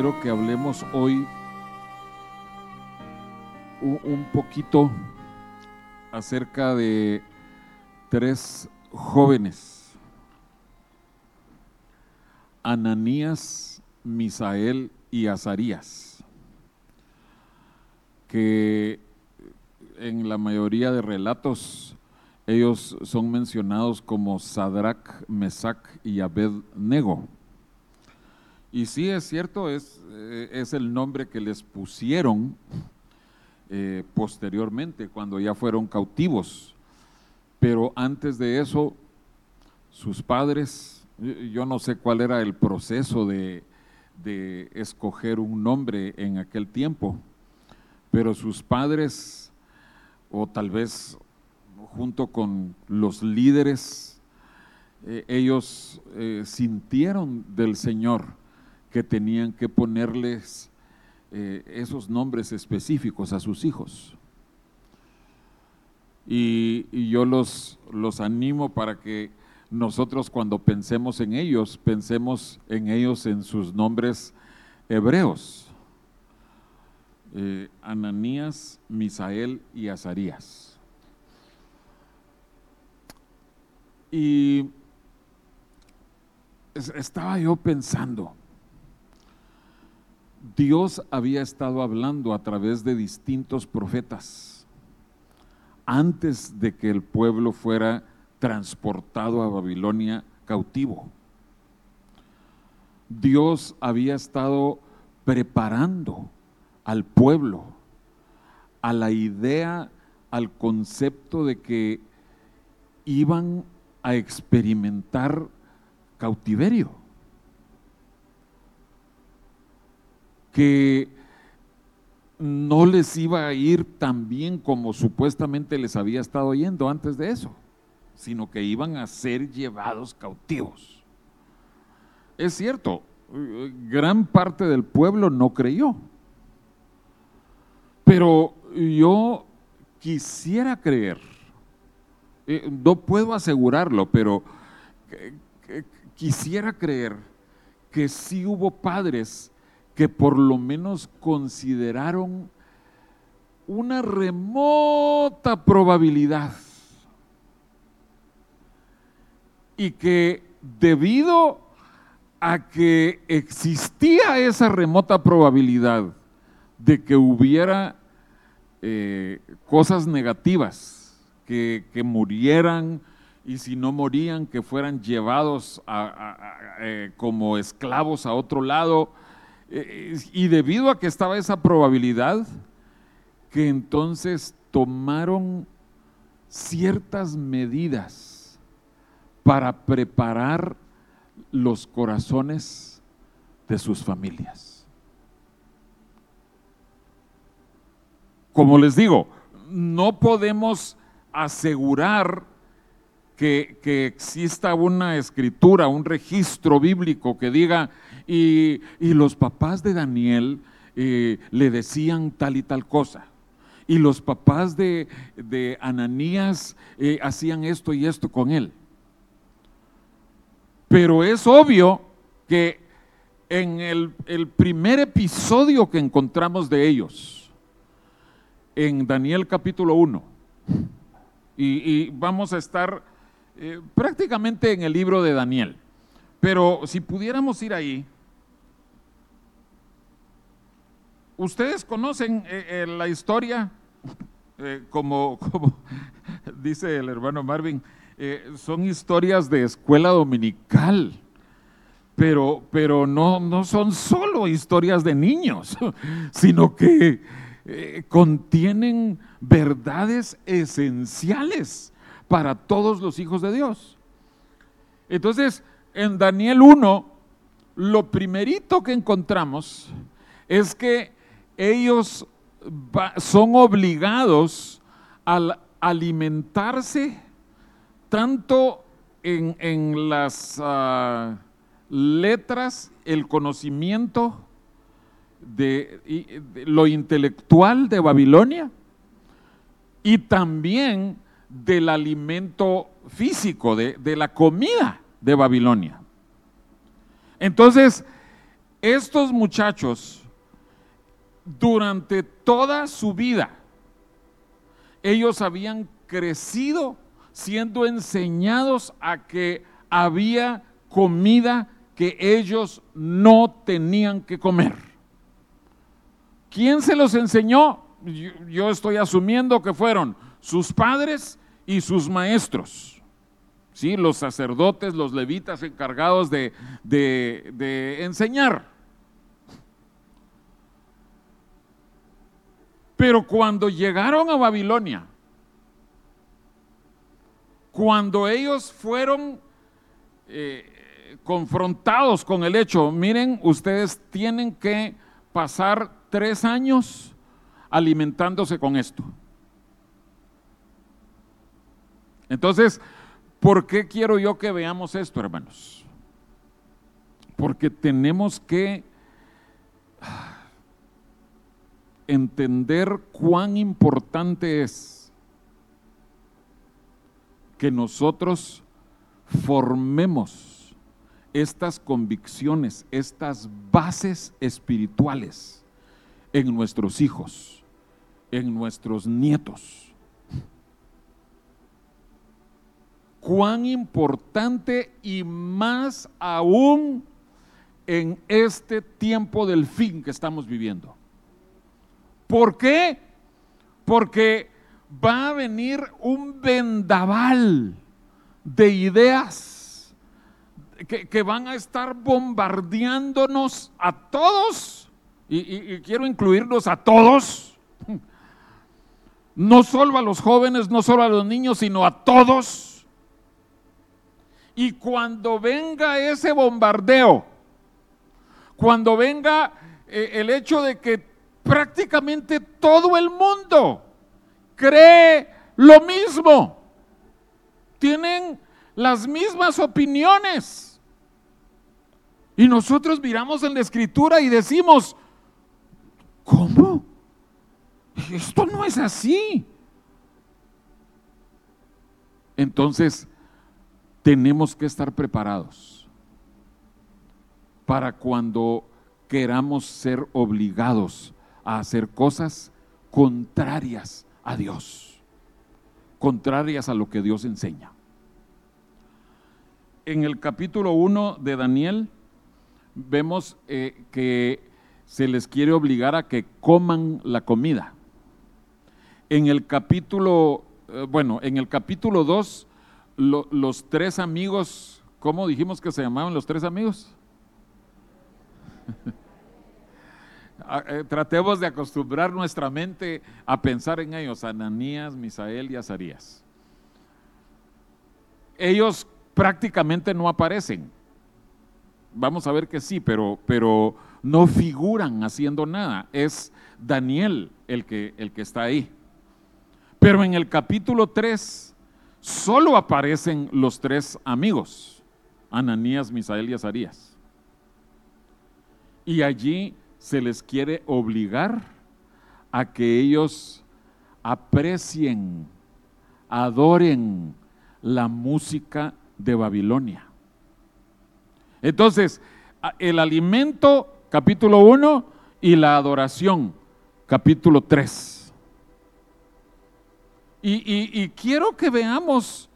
quiero que hablemos hoy un poquito acerca de tres jóvenes, Ananías, Misael y Azarías, que en la mayoría de relatos ellos son mencionados como Sadrach, Mesach y Abednego. Y sí es cierto, es, eh, es el nombre que les pusieron eh, posteriormente, cuando ya fueron cautivos. Pero antes de eso, sus padres, yo no sé cuál era el proceso de, de escoger un nombre en aquel tiempo, pero sus padres, o tal vez junto con los líderes, eh, ellos sintieron del Señor que tenían que ponerles eh, esos nombres específicos a sus hijos. Y, yo los, los animo para que nosotros cuando pensemos en ellos, pensemos en ellos en sus nombres hebreos. Ananías, Misael y Azarías. Y estaba yo pensando, Dios había estado hablando a través de distintos profetas antes de que el pueblo fuera transportado a Babilonia cautivo. Dios había estado preparando al pueblo a la idea, al concepto de que iban a experimentar cautiverio. Que no les iba a ir tan bien como supuestamente les había estado yendo antes de eso, sino que iban a ser llevados cautivos. Es cierto, gran parte del pueblo no creyó, pero yo quisiera creer eh, no puedo asegurarlo, pero quisiera creer que sí hubo padres que por lo menos consideraron una remota probabilidad y que debido a que existía esa remota probabilidad de que hubiera eh, cosas negativas que, murieran y si no morían, que fueran llevados eh, como esclavos a otro lado. Eh, y debido a que estaba esa probabilidad, que entonces tomaron ciertas medidas para preparar los corazones de sus familias. Como les digo, no podemos asegurar que, exista una escritura, un registro bíblico que diga, y, los papás de Daniel eh, le decían tal y tal cosa. Y los papás de, Ananías eh, hacían esto y esto con él. Pero es obvio que en el, el primer episodio que encontramos de ellos, en Daniel capítulo 1, y, vamos a estar eh, prácticamente en el libro de Daniel. Pero si pudiéramos ir ahí, ustedes conocen eh, eh, la historia, como, como, dice el hermano Marvin, son historias de escuela dominical. Pero, pero no, no son solo historias de niños, sino que eh, contienen verdades esenciales para todos los hijos de Dios. Entonces, en Daniel 1, lo primerito que encontramos es que ellos son obligados al alimentarse tanto en, las ah, letras, el conocimiento, de, lo intelectual de Babilonia y también del alimento físico, de, la comida de Babilonia. Entonces, estos muchachos, durante toda su vida, ellos habían crecido siendo enseñados a que había comida que ellos no tenían que comer. ¿Quién se los enseñó? Yo, estoy asumiendo que fueron sus padres y sus maestros. ¿Sí? Los sacerdotes, los levitas encargados de, de enseñar. Pero cuando llegaron a Babilonia, cuando ellos fueron eh, confrontados con el hecho, miren, ustedes tienen que pasar tres años alimentándose con esto. Entonces, ¿por qué quiero yo que veamos esto, hermanos? Porque tenemos que entender cuán importante es que nosotros formemos estas convicciones, estas bases espirituales en nuestros hijos, en nuestros nietos. Cuán importante y más aún en este tiempo del fin que estamos viviendo. ¿Por qué? Porque va a venir un vendaval de ideas que, van a estar bombardeándonos a todos, y, quiero incluirnos a todos, no solo a los jóvenes, no solo a los niños, sino a todos. Y cuando venga ese bombardeo, cuando venga eh, el hecho de que prácticamente todo el mundo cree lo mismo. Tienen las mismas opiniones. Y nosotros miramos en la escritura y decimos, ¿cómo? Esto no es así. Entonces, tenemos que estar preparados para cuando queramos ser obligados a hacer cosas contrarias a Dios, contrarias a lo que Dios enseña. En el capítulo 1 de Daniel vemos eh, que se les quiere obligar a que coman la comida. En el capítulo, eh, bueno, en el capítulo 2, los tres amigos, ¿cómo dijimos que se llamaban los tres amigos? Eh, tratemos de acostumbrar nuestra mente a pensar en ellos, Ananías, Misael y Azarías. Ellos prácticamente no aparecen. Vamos a ver que sí, pero, pero no figuran haciendo nada. Es Daniel el que, el que está ahí. Pero en el capítulo 3 solo aparecen los tres amigos, Ananías, Misael y Azarías. Y allí se les quiere obligar a que ellos aprecien, adoren la música de Babilonia. Entonces, el alimento, capítulo 1, y la adoración, capítulo 3. Y, y quiero que veamos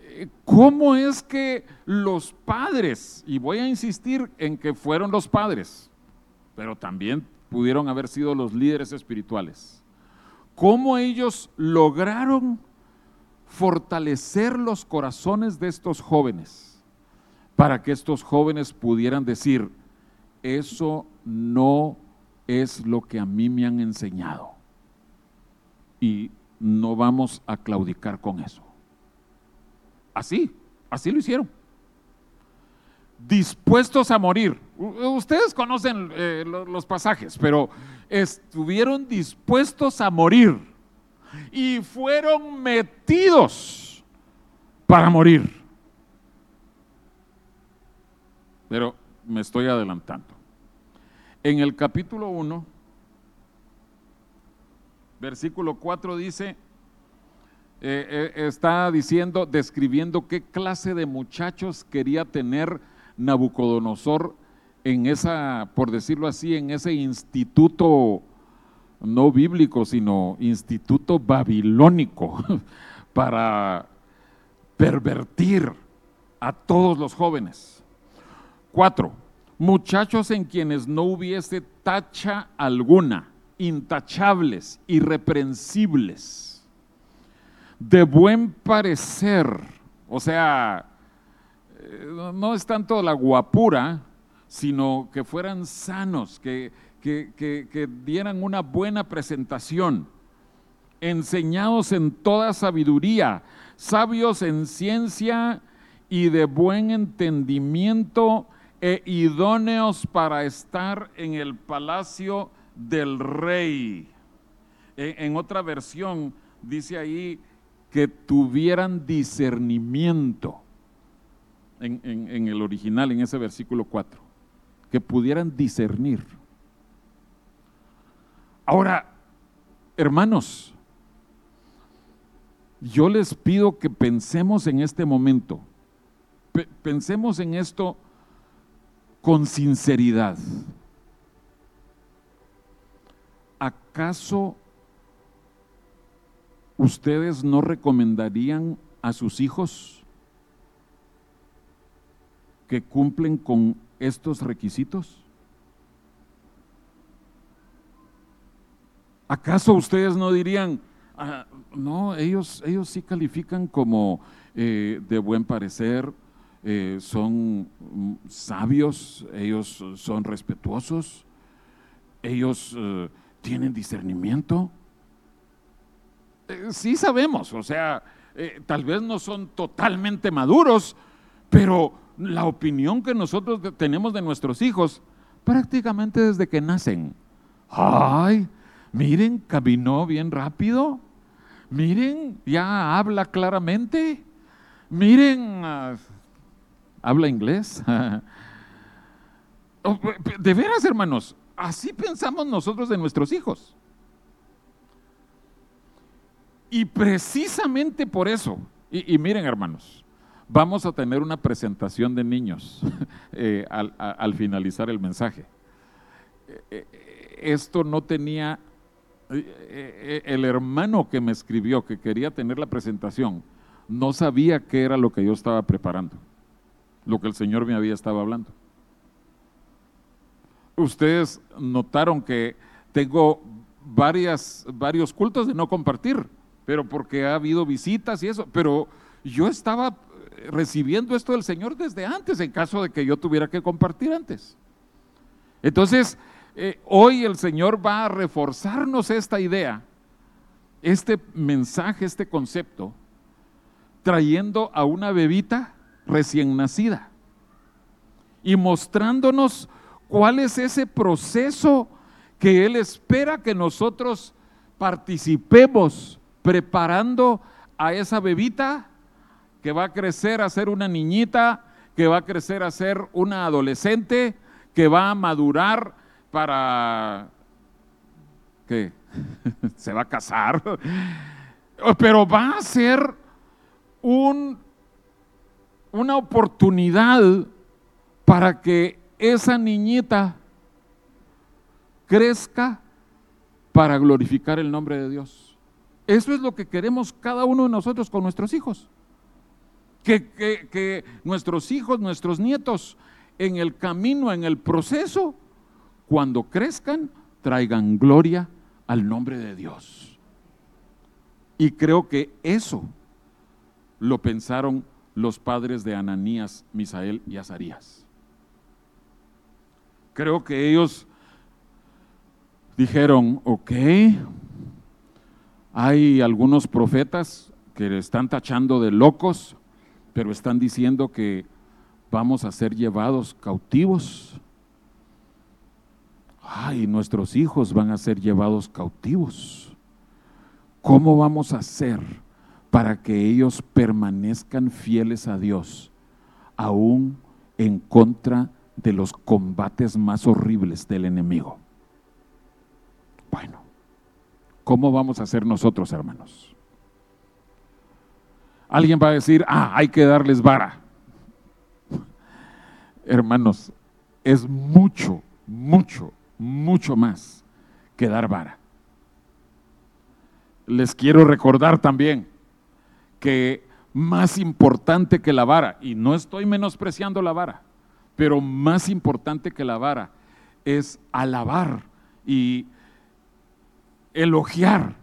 eh, cómo es que los padres, y voy a insistir en que fueron los padres, pero también pudieron haber sido los líderes espirituales. ¿Cómo ellos lograron fortalecer los corazones de estos jóvenes para que estos jóvenes pudieran decir, eso no es lo que a mí me han enseñado y no vamos a claudicar con eso? Así, así lo hicieron dispuestos a morir. Ustedes conocen eh, los pasajes, pero estuvieron dispuestos a morir y fueron metidos para morir. Pero me estoy adelantando. En el capítulo 1, versículo 4 dice, eh, eh, está diciendo, describiendo qué clase de muchachos quería tener Nabucodonosor en esa, por decirlo así, en ese instituto no bíblico, sino instituto babilónico para pervertir a todos los jóvenes. Cuatro, muchachos en quienes no hubiese tacha alguna, intachables, irreprensibles, de buen parecer, o sea, eh, no es tanto la guapura, sino que fueran sanos, que, que, dieran una buena presentación, enseñados en toda sabiduría, sabios en ciencia y de buen entendimiento e idóneos para estar en el palacio del rey. E, en, otra versión dice ahí que tuvieran discernimiento en, en el original, en ese versículo 4 que pudieran discernir. Ahora, hermanos, yo les pido que pensemos en este momento, pensemos en esto con sinceridad. ¿Acaso ustedes no recomendarían a sus hijos que cumplen con estos requisitos? ¿Acaso ustedes no dirían, ah, no, ellos, ellos sí califican como eh, de buen parecer, eh, son sabios, ellos son respetuosos, ellos eh, tienen discernimiento? sí sabemos, o sea, tal vez no son totalmente maduros, pero la opinión que nosotros tenemos de nuestros hijos prácticamente desde que nacen. Ay, miren, caminó bien rápido. Miren, ya habla claramente. Miren, ah, habla inglés. Oh, de veras, hermanos, así pensamos nosotros de nuestros hijos. Y precisamente por eso, y miren, hermanos, Vamos a tener una presentación de niños eh, al, finalizar el mensaje. Eh, eh, esto no tenía, el hermano que me escribió que quería tener la presentación, no sabía qué era lo que yo estaba preparando, lo que el Señor me había estado hablando. Ustedes notaron que tengo varias, varios cultos de no compartir, pero porque ha habido visitas y eso, pero yo estaba recibiendo esto del Señor desde antes, en caso de que yo tuviera que compartir antes. Entonces, eh, hoy el Señor va a reforzarnos esta idea, este mensaje, este concepto, trayendo a una bebita recién nacida y mostrándonos cuál es ese proceso que Él espera que nosotros participemos preparando a esa bebita que va a crecer a ser una niñita, que va a crecer a ser una adolescente, que va a madurar para que se va a casar, pero va a ser un, una oportunidad para que esa niñita crezca para glorificar el nombre de Dios. Eso es lo que queremos cada uno de nosotros con nuestros hijos que, nuestros hijos, nuestros nietos, en el camino, en el proceso, cuando crezcan, traigan gloria al nombre de Dios. Y creo que eso lo pensaron los padres de Ananías, Misael y Azarías. Creo que ellos dijeron, ok, hay algunos profetas que están tachando de locos, pero están diciendo que vamos a ser llevados cautivos. Ay, nuestros hijos van a ser llevados cautivos. ¿Cómo vamos a hacer para que ellos permanezcan fieles a Dios, aún en contra de los combates más horribles del enemigo? Bueno, ¿cómo vamos a hacer nosotros, hermanos? Alguien va a decir, ah, hay que darles vara. Hermanos, es mucho, mucho, mucho más que dar vara. Les quiero recordar también que más importante que la vara, y no estoy menospreciando la vara, pero más importante que la vara es alabar y elogiar,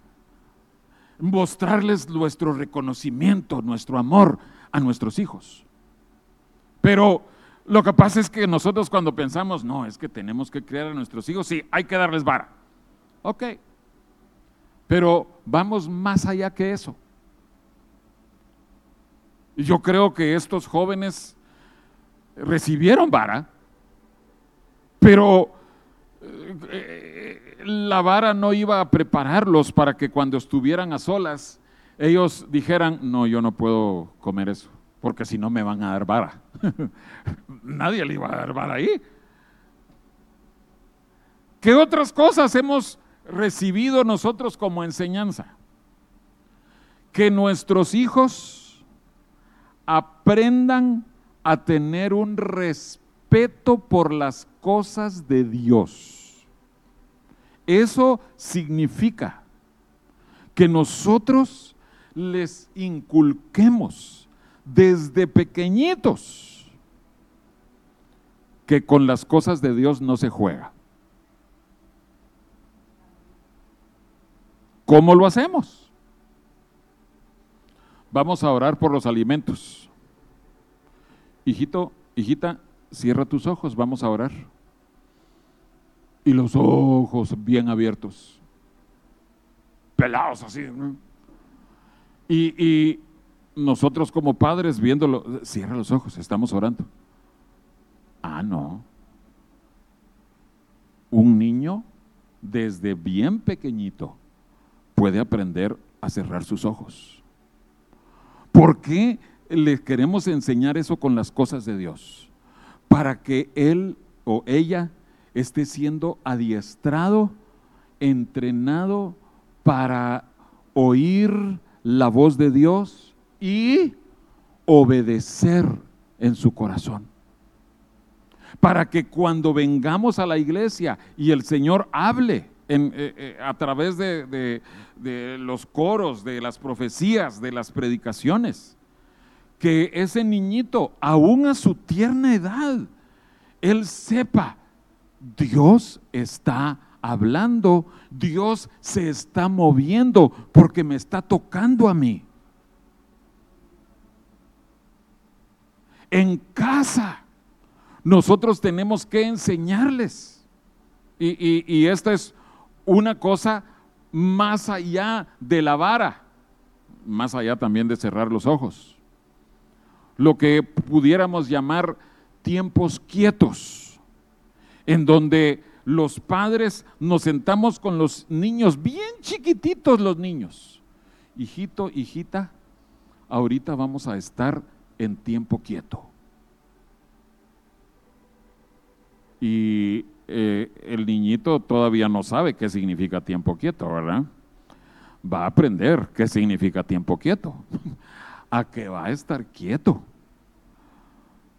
mostrarles nuestro reconocimiento, nuestro amor a nuestros hijos. Pero lo que pasa es que nosotros cuando pensamos, no, es que tenemos que criar a nuestros hijos, sí, hay que darles vara. Ok. Pero vamos más allá que eso. Yo creo que estos jóvenes recibieron vara, pero eh, la vara no iba a prepararlos para que cuando estuvieran a solas, ellos dijeran, no, yo no puedo comer eso, porque si no me van a dar vara. Nadie le iba a dar vara ahí. ¿Qué otras cosas hemos recibido nosotros como enseñanza? Que nuestros hijos aprendan a tener un respeto por las cosas de Dios. Eso significa que nosotros les inculquemos desde pequeñitos que con las cosas de Dios no se juega. ¿Cómo lo hacemos? Vamos a orar por los alimentos. Hijito, hijita, cierra tus ojos, vamos a orar. Y los ojos bien abiertos, pelados así. Y, y nosotros como padres viéndolo, cierra los ojos, estamos orando. Ah, no. Un niño desde bien pequeñito puede aprender a cerrar sus ojos. ¿Por qué le queremos enseñar eso con las cosas de Dios? Para que él o ella esté siendo adiestrado, entrenado para oír la voz de Dios y obedecer en su corazón. Para que cuando vengamos a la iglesia y el Señor hable, eh, eh, a través de, de los coros, de las profecías, de las predicaciones, que ese niñito, aún a su tierna edad, él sepa, Dios está hablando, Dios se está moviendo porque me está tocando a mí. En casa, nosotros tenemos que enseñarles. Y, esta es una cosa más allá de la vara, más allá también de cerrar los ojos. Lo que pudiéramos llamar tiempos quietos, en donde los padres nos sentamos con los niños, bien chiquititos los niños. Hijito, hijita, ahorita vamos a estar en tiempo quieto. Y eh, el niñito todavía no sabe qué significa tiempo quieto, ¿verdad? Va a aprender qué significa tiempo quieto, a que va a estar quieto.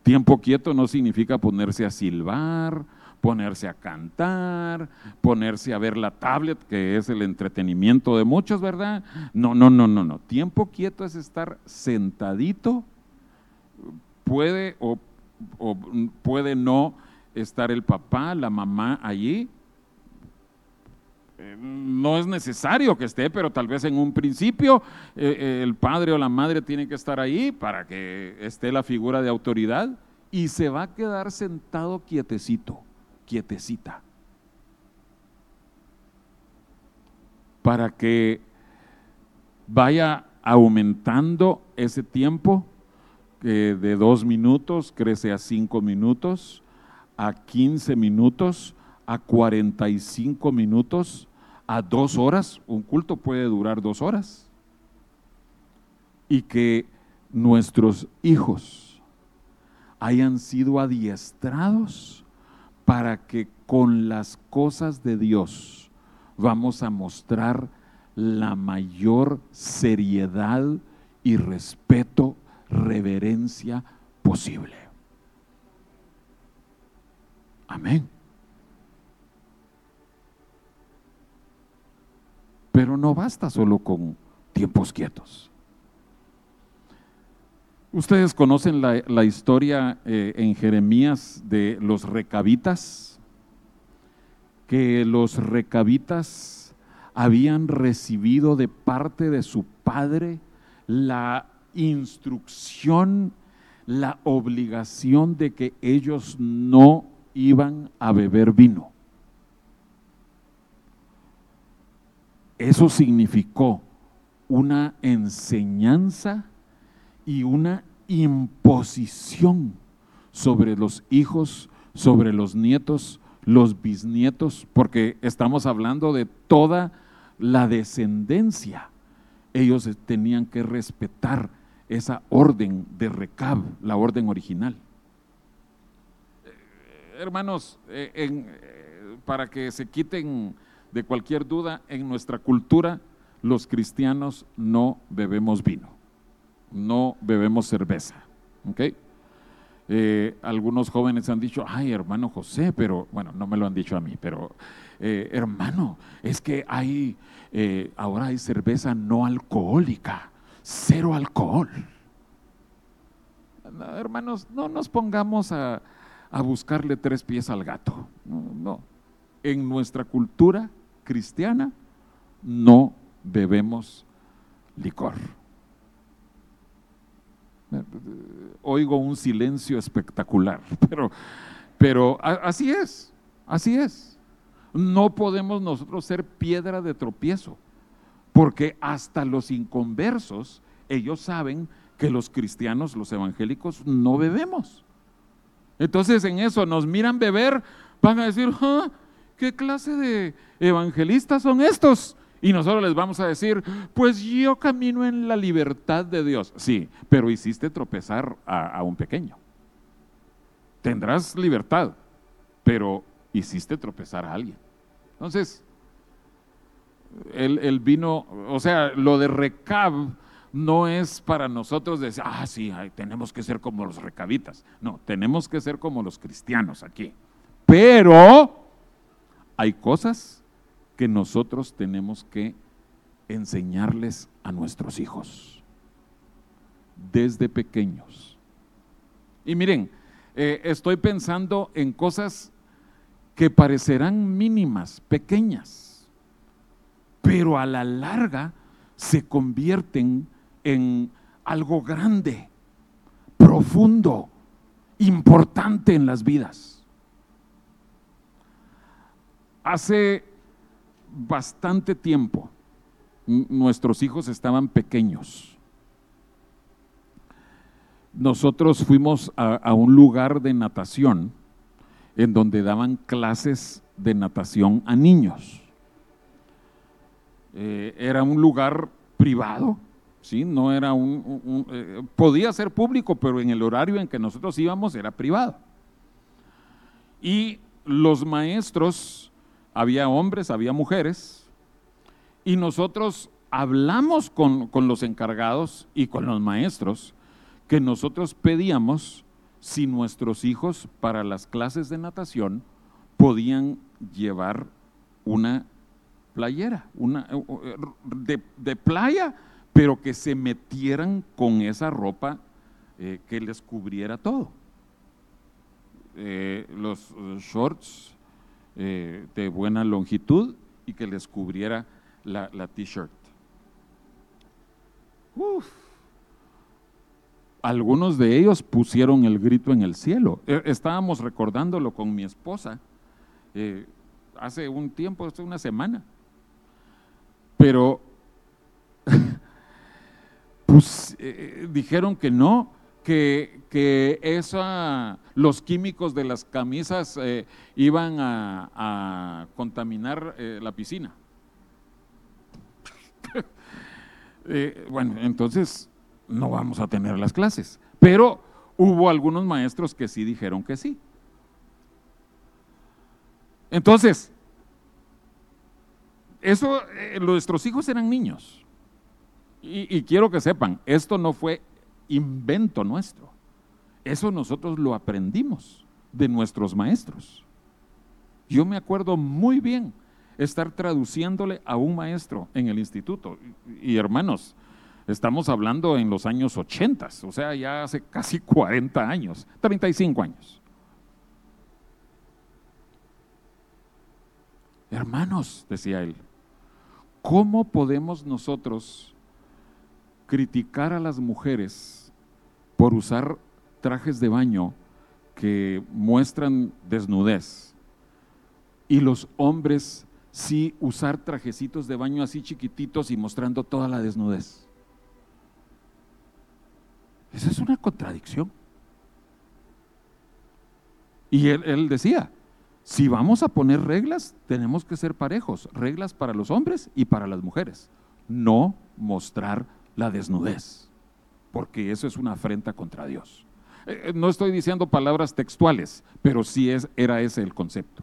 Tiempo quieto no significa ponerse a silbar, ponerse a cantar, ponerse a ver la tablet, que es el entretenimiento de muchos, ¿verdad? No, no, no, no, no. Tiempo quieto es estar sentadito, puede o, puede no estar el papá, la mamá allí. Eh, no es necesario que esté, pero tal vez en un principio eh, eh, el padre o la madre tiene que estar ahí para que esté la figura de autoridad y se va a quedar sentado quietecito, quietecita. Para que vaya aumentando ese tiempo que de dos minutos crece a cinco minutos, a 15 minutos, a 45 minutos, a dos horas. Un culto puede durar dos horas. Y que nuestros hijos hayan sido adiestrados para que con las cosas de Dios vamos a mostrar la mayor seriedad y respeto, reverencia posible. Amén. Pero no basta solo con tiempos quietos. Ustedes conocen la, historia eh, en Jeremías de los recabitas, que los recabitas habían recibido de parte de su padre la instrucción, la obligación de que ellos no iban a beber vino. Eso significó una enseñanza y una imposición sobre los hijos, sobre los nietos, los bisnietos, porque estamos hablando de toda la descendencia. Ellos tenían que respetar esa orden de Recab, la orden original. Eh, hermanos, eh, eh, para que se quiten de cualquier duda, en nuestra cultura los cristianos no bebemos vino, no bebemos cerveza. Eh, algunos jóvenes han dicho, ay hermano José, pero bueno, no me lo han dicho a mí, pero eh, hermano, es que hay, eh, ahora hay cerveza no alcohólica, cero alcohol. hermanos, no nos pongamos a, a, buscarle tres pies al gato. no. En nuestra cultura cristiana no bebemos licor. Oigo un silencio espectacular, pero, pero así es, así es. No podemos nosotros ser piedra de tropiezo, porque hasta los inconversos, ellos saben que los cristianos, los evangélicos, no bebemos. Entonces en eso nos miran beber, van a decir, ah, ¿qué clase de evangelistas son estos? Y nosotros les vamos a decir, pues yo camino en la libertad de Dios. Sí, pero hiciste tropezar a, un pequeño. Tendrás libertad, pero hiciste tropezar a alguien. Entonces, el, vino, o sea, lo de recab no es para nosotros decir, ah, sí, tenemos que ser como los recabitas. No, tenemos que ser como los cristianos aquí. Pero hay cosas que nosotros tenemos que enseñarles a nuestros hijos desde pequeños. Y miren, eh, estoy pensando en cosas que parecerán mínimas, pequeñas, pero a la larga se convierten en algo grande, profundo, importante en las vidas. Hace bastante tiempo nuestros hijos estaban pequeños. Nosotros fuimos a, un lugar de natación en donde daban clases de natación a niños. Eh, era un lugar privado, ¿sí? No era un, eh, podía ser público, pero en el horario en que nosotros íbamos era privado. Y los maestros había hombres, había mujeres, y nosotros hablamos con, los encargados y con los maestros que nosotros pedíamos si nuestros hijos para las clases de natación podían llevar una playera, una de, playa, pero que se metieran con esa ropa eh, que les cubriera todo. Eh, los shorts eh, de buena longitud y que les cubriera la, t-shirt. Algunos de ellos pusieron el grito en el cielo. E, estábamos recordándolo con mi esposa eh, hace un tiempo, hace una semana. Pero pues, eh, dijeron que no, que, que los químicos de las camisas eh, iban a, contaminar eh, la piscina. Eh, bueno, entonces no vamos a tener las clases. Pero hubo algunos maestros que sí dijeron que sí. Entonces, eso, nuestros hijos eran niños. y, quiero que sepan, esto no fue invento nuestro. Eso nosotros lo aprendimos de nuestros maestros. Yo me acuerdo muy bien estar traduciéndole a un maestro en el instituto. Y, hermanos, estamos hablando en los años 80, o sea, ya hace casi 40 años, 35 años. Hermanos, decía él, ¿cómo podemos nosotros criticar a las mujeres por usar trajes de baño que muestran desnudez y los hombres sí usar trajecitos de baño así chiquititos y mostrando toda la desnudez. Esa es una contradicción. Y él, decía, si vamos a poner reglas, tenemos que ser parejos, reglas para los hombres y para las mujeres, no mostrar la desnudez, porque eso es una afrenta contra Dios. Eh, eh, no estoy diciendo palabras textuales, pero sí es, era ese el concepto.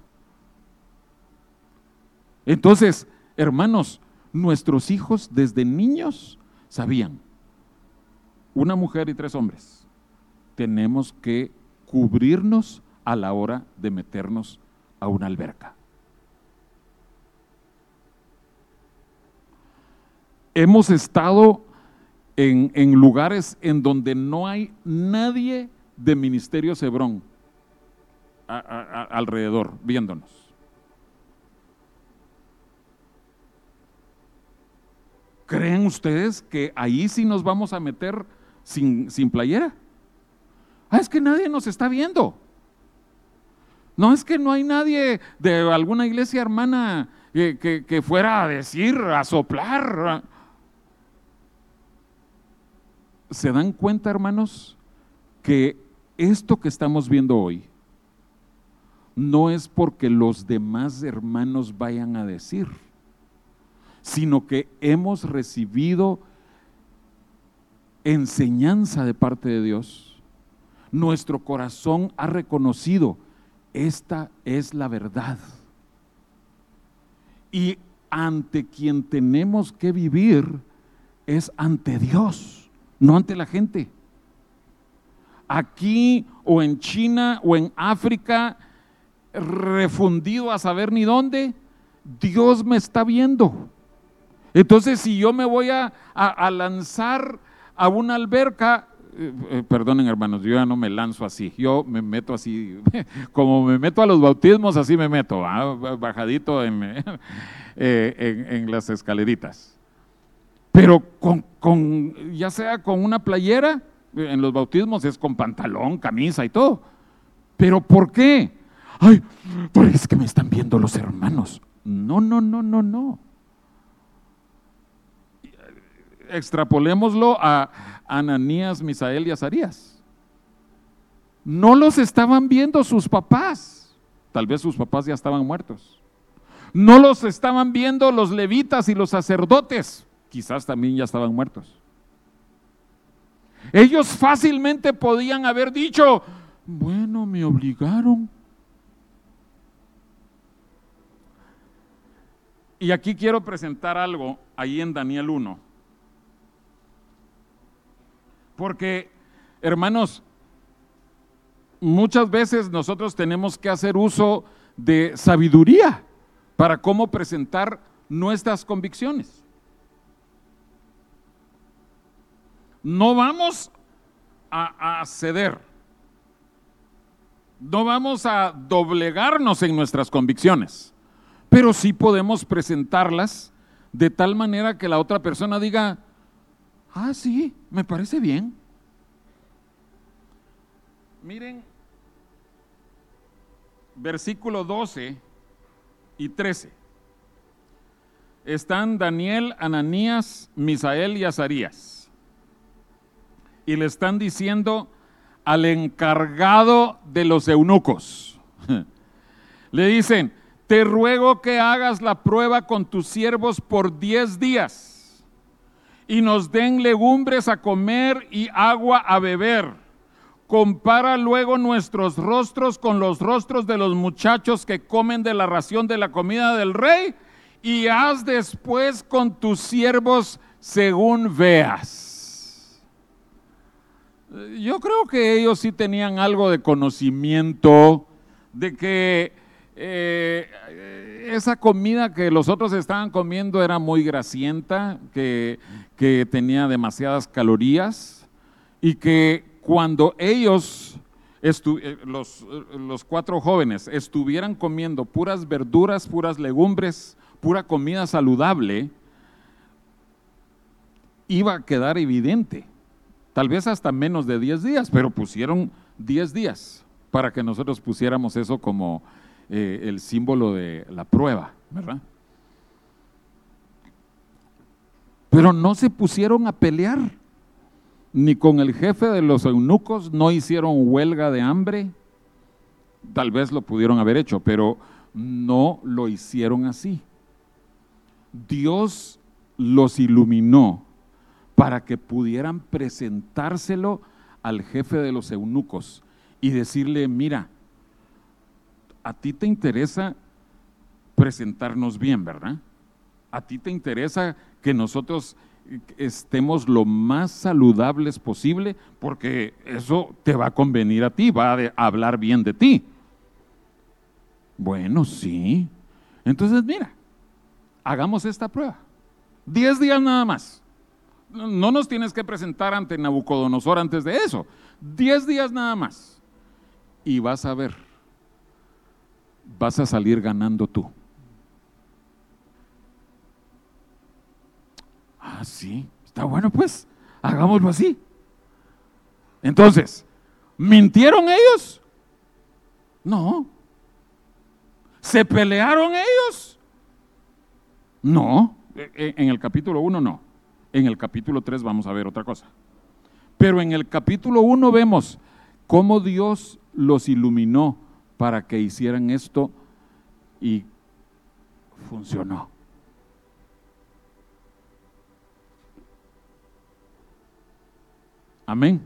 Entonces, hermanos, nuestros hijos desde niños sabían, una mujer y tres hombres, tenemos que cubrirnos a la hora de meternos a una alberca. Hemos estado en, lugares en donde no hay nadie de Ministerio Cebrón alrededor viéndonos. ¿Creen ustedes que ahí sí nos vamos a meter sin, sin playera? Ah, es que nadie nos está viendo. No es que no hay nadie de alguna iglesia hermana que, que fuera a decir, a soplar. ¿Se dan cuenta, hermanos, que esto que estamos viendo hoy no es porque los demás hermanos vayan a decir, sino que hemos recibido enseñanza de parte de Dios. Nuestro corazón ha reconocido, esta es la verdad. Y ante quien tenemos que vivir es ante Dios no ante la gente. Aquí o en China o en África, refundido a saber ni dónde, Dios me está viendo. Entonces, si yo me voy a, lanzar a una alberca, eh, eh, perdonen hermanos, yo ya no me lanzo así, yo me meto así, como me meto a los bautismos, así me meto, bajadito en, eh, en las escaleritas. Pero con, ya sea con una playera, en los bautismos es con pantalón, camisa y todo. Pero ¿por qué? Ay, es que me están viendo los hermanos. No, no, no, no, no. Extrapolémoslo a Ananías, Misael y Azarías. No los estaban viendo sus papás. Tal vez sus papás ya estaban muertos. No los estaban viendo los levitas y los sacerdotes quizás también ya estaban muertos. Ellos fácilmente podían haber dicho, bueno, me obligaron. Y aquí quiero presentar algo ahí en Daniel 1. Porque, hermanos, muchas veces nosotros tenemos que hacer uso de sabiduría para cómo presentar nuestras convicciones. No vamos a, ceder, no vamos a doblegarnos en nuestras convicciones, pero sí podemos presentarlas de tal manera que la otra persona diga, ah, sí, me parece bien. Miren, versículo 12 y 13. Están Daniel, Ananías, Misael y Azarías y le están diciendo al encargado de los eunucos. Le dicen, te ruego que hagas la prueba con tus siervos por diez días y nos den legumbres a comer y agua a beber. Compara luego nuestros rostros con los rostros de los muchachos que comen de la ración de la comida del rey y haz después con tus siervos según veas. Yo creo que ellos sí tenían algo de conocimiento de que eh, esa comida que los otros estaban comiendo era muy grasienta, que, que tenía demasiadas calorías y que cuando ellos, eh, los, los cuatro jóvenes, estuvieran comiendo puras verduras, puras legumbres, pura comida saludable, iba a quedar evidente. Tal vez hasta menos de 10 días, pero pusieron 10 días para que nosotros pusiéramos eso como eh, el símbolo de la prueba, ¿verdad? Pero no se pusieron a pelear, ni con el jefe de los eunucos, no hicieron huelga de hambre, tal vez lo pudieron haber hecho, pero no lo hicieron así. Dios los iluminó para que pudieran presentárselo al jefe de los eunucos y decirle, mira, a ti te interesa presentarnos bien, ¿verdad? A ti te interesa que nosotros estemos lo más saludables posible porque eso te va a convenir a ti, va a hablar bien de ti. Bueno, sí. Entonces, mira, hagamos esta prueba. Diez días nada más. No nos tienes que presentar ante Nabucodonosor antes de eso. Diez días nada más. Y vas a ver, vas a salir ganando tú. Ah, sí, está bueno pues, hagámoslo así. Entonces, ¿mintieron ellos? No. ¿Se pelearon ellos? No. E, e, en el capítulo 1 no. En el capítulo 3 vamos a ver otra cosa. Pero en el capítulo 1 vemos cómo Dios los iluminó para que hicieran esto y funcionó. Amén.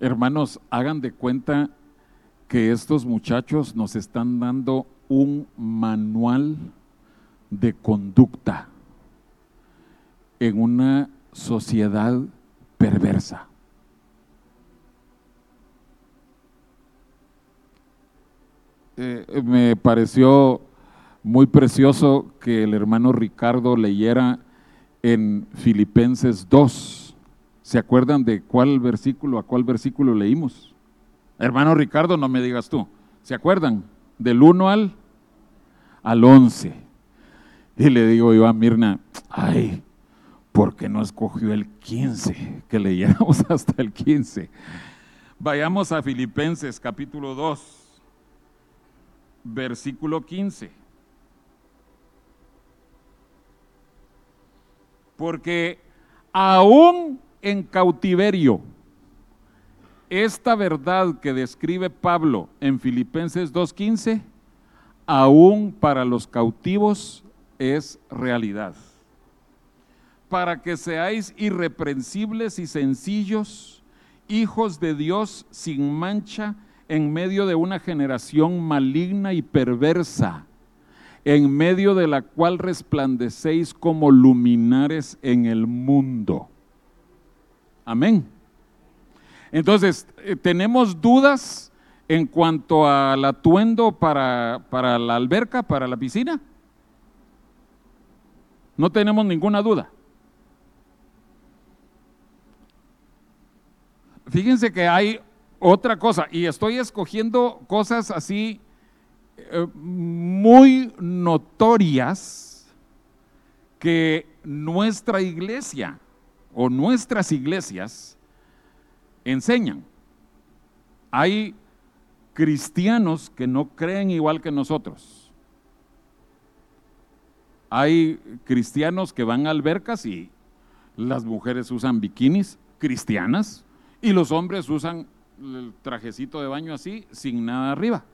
Hermanos, hagan de cuenta que estos muchachos nos están dando un manual de conducta en una sociedad perversa. Eh, me pareció muy precioso que el hermano Ricardo leyera en Filipenses 2. ¿Se acuerdan de cuál versículo, a cuál versículo leímos? Hermano Ricardo, no me digas tú. ¿Se acuerdan? Del 1 al, al 11. Y le digo yo a Mirna, ay, ¿por qué no escogió el 15? Que leyéramos hasta el 15. Vayamos a Filipenses capítulo 2, versículo 15. Porque aún en cautiverio, esta verdad que describe Pablo en Filipenses 2.15, aún para los cautivos es realidad. Para que seáis irreprensibles y sencillos, hijos de Dios sin mancha en medio de una generación maligna y perversa, en medio de la cual resplandecéis como luminares en el mundo. Amén. Entonces, eh, tenemos dudas en cuanto al atuendo para, para la alberca, para la piscina. No tenemos ninguna duda. Fíjense que hay otra cosa, y estoy escogiendo cosas así eh, muy notorias que nuestra iglesia o nuestras iglesias enseñan. Hay cristianos que no creen igual que nosotros hay cristianos que van a albercas y las mujeres usan bikinis cristianas y los hombres usan el trajecito de baño así, sin nada arriba.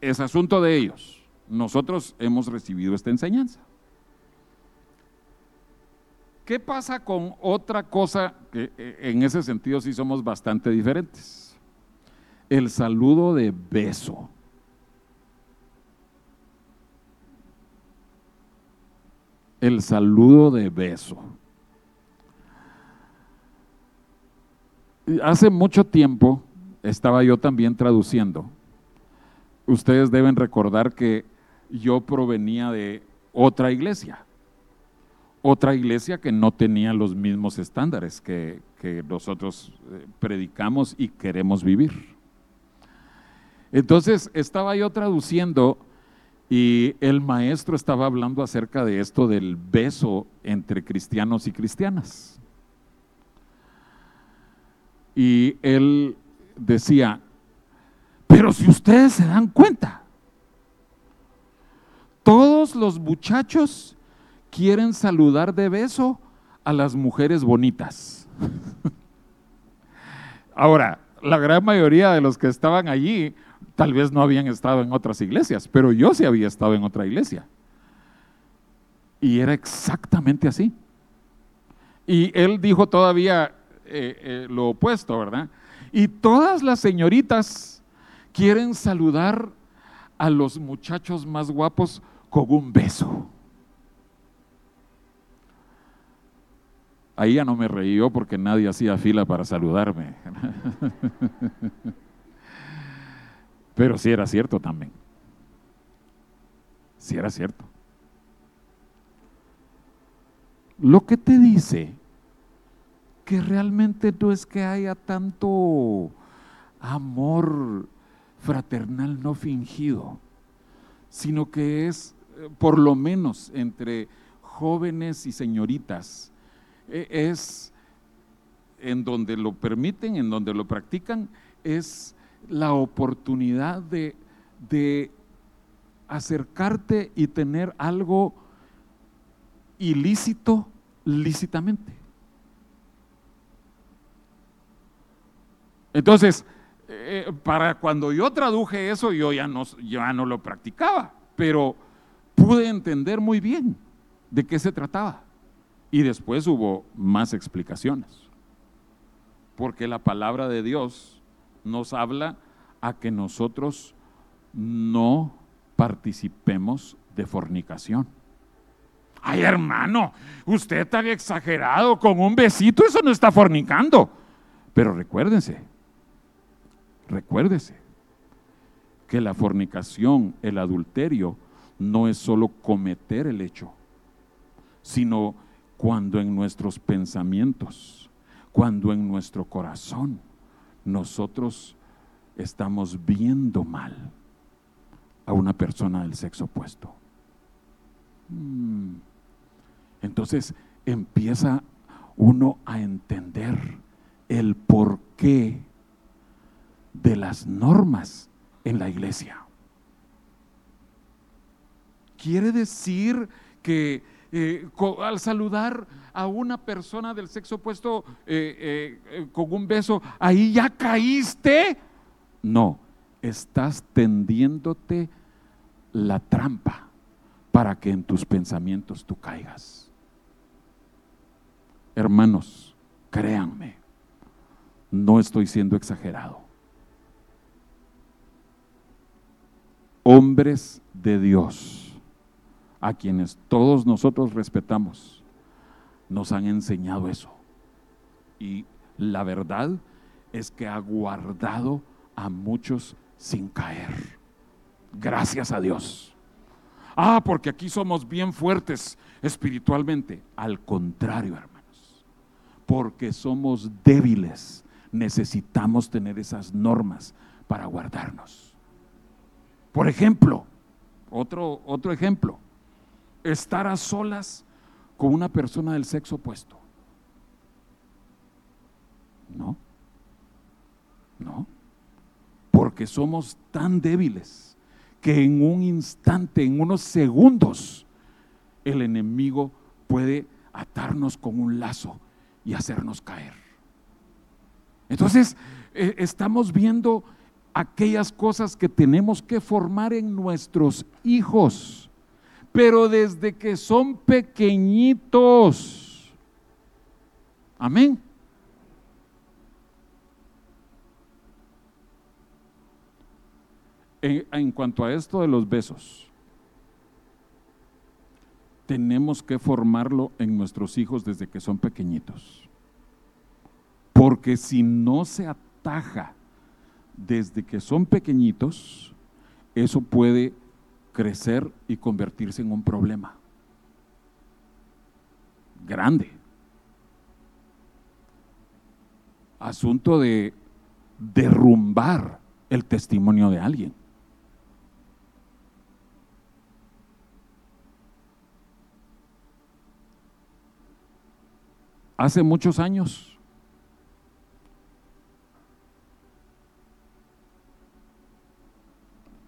Es asunto de ellos. Nosotros hemos recibido esta enseñanza. ¿Qué pasa con otra cosa que eh, en ese sentido sí somos bastante diferentes? El saludo de beso. el saludo de beso. Hace mucho tiempo, estaba yo también traduciendo. Ustedes deben recordar que yo provenía de otra iglesia, otra iglesia que no tenía los mismos estándares que, nosotros eh, predicamos y queremos vivir. Entonces estaba yo traduciendo y el maestro estaba hablando acerca de esto del beso entre cristianos y cristianas. Y él decía, pero si ustedes se dan cuenta, todos los muchachos quieren saludar de beso a las mujeres bonitas. Ahora, la gran mayoría de los que estaban allí tal vez no habían estado en otras iglesias, pero yo sí había estado en otra iglesia. Y era exactamente así. Y él dijo todavía eh, eh, lo opuesto, ¿verdad? Y todas las señoritas quieren saludar a los muchachos más guapos con un beso. Ahí ya no me reí porque nadie hacía fila para saludarme. Pero sí era cierto también. Sí era cierto. Lo que te dice que realmente no es que haya tanto amor fraternal no fingido, sino que es por lo menos entre jóvenes y señoritas, e, es en donde lo permiten, en donde lo practican, es la oportunidad de, de acercarte y tener algo ilícito lícitamente. Entonces, eh, para cuando yo traduje eso, yo ya no, ya no lo practicaba, pero pude entender muy bien de qué se trataba. Y después hubo más explicaciones. Porque la palabra de Dios nos habla a que nosotros no participemos de fornicación. Ay, hermano, usted está exagerado con un besito, eso no está fornicando. Pero recuérdense, recuérdese que la fornicación, el adulterio, no es solo cometer el hecho, sino cuando en nuestros pensamientos, cuando en nuestro corazón nosotros estamos viendo mal a una persona del sexo opuesto. Mm. Entonces empieza uno a entender el porqué de las normas en la iglesia. Quiere decir que eh, al saludar a una persona del sexo opuesto eh, eh, con un beso, ahí ya caíste. No, estás tendiéndote la trampa para que en tus pensamientos tú caigas. Hermanos, créanme, no estoy siendo exagerado. Hombres de Dios a quienes todos nosotros respetamos, nos han enseñado eso. Y la verdad es que ha guardado a muchos sin caer. Gracias a Dios. Ah, porque aquí somos bien fuertes espiritualmente. Al contrario, hermanos. Porque somos débiles. Necesitamos tener esas normas para guardarnos. Por ejemplo, otro, otro ejemplo estar a solas con una persona del sexo opuesto. No, no, porque somos tan débiles que en un instante, en unos segundos, el enemigo puede atarnos con un lazo y hacernos caer. Entonces, eh, estamos viendo aquellas cosas que tenemos que formar en nuestros hijos pero desde que son pequeñitos. Amén. En, cuanto a esto de los besos, tenemos que formarlo en nuestros hijos desde que son pequeñitos. Porque si no se ataja desde que son pequeñitos, eso puede crecer y convertirse en un problema grande. Asunto de derrumbar el testimonio de alguien. Hace muchos años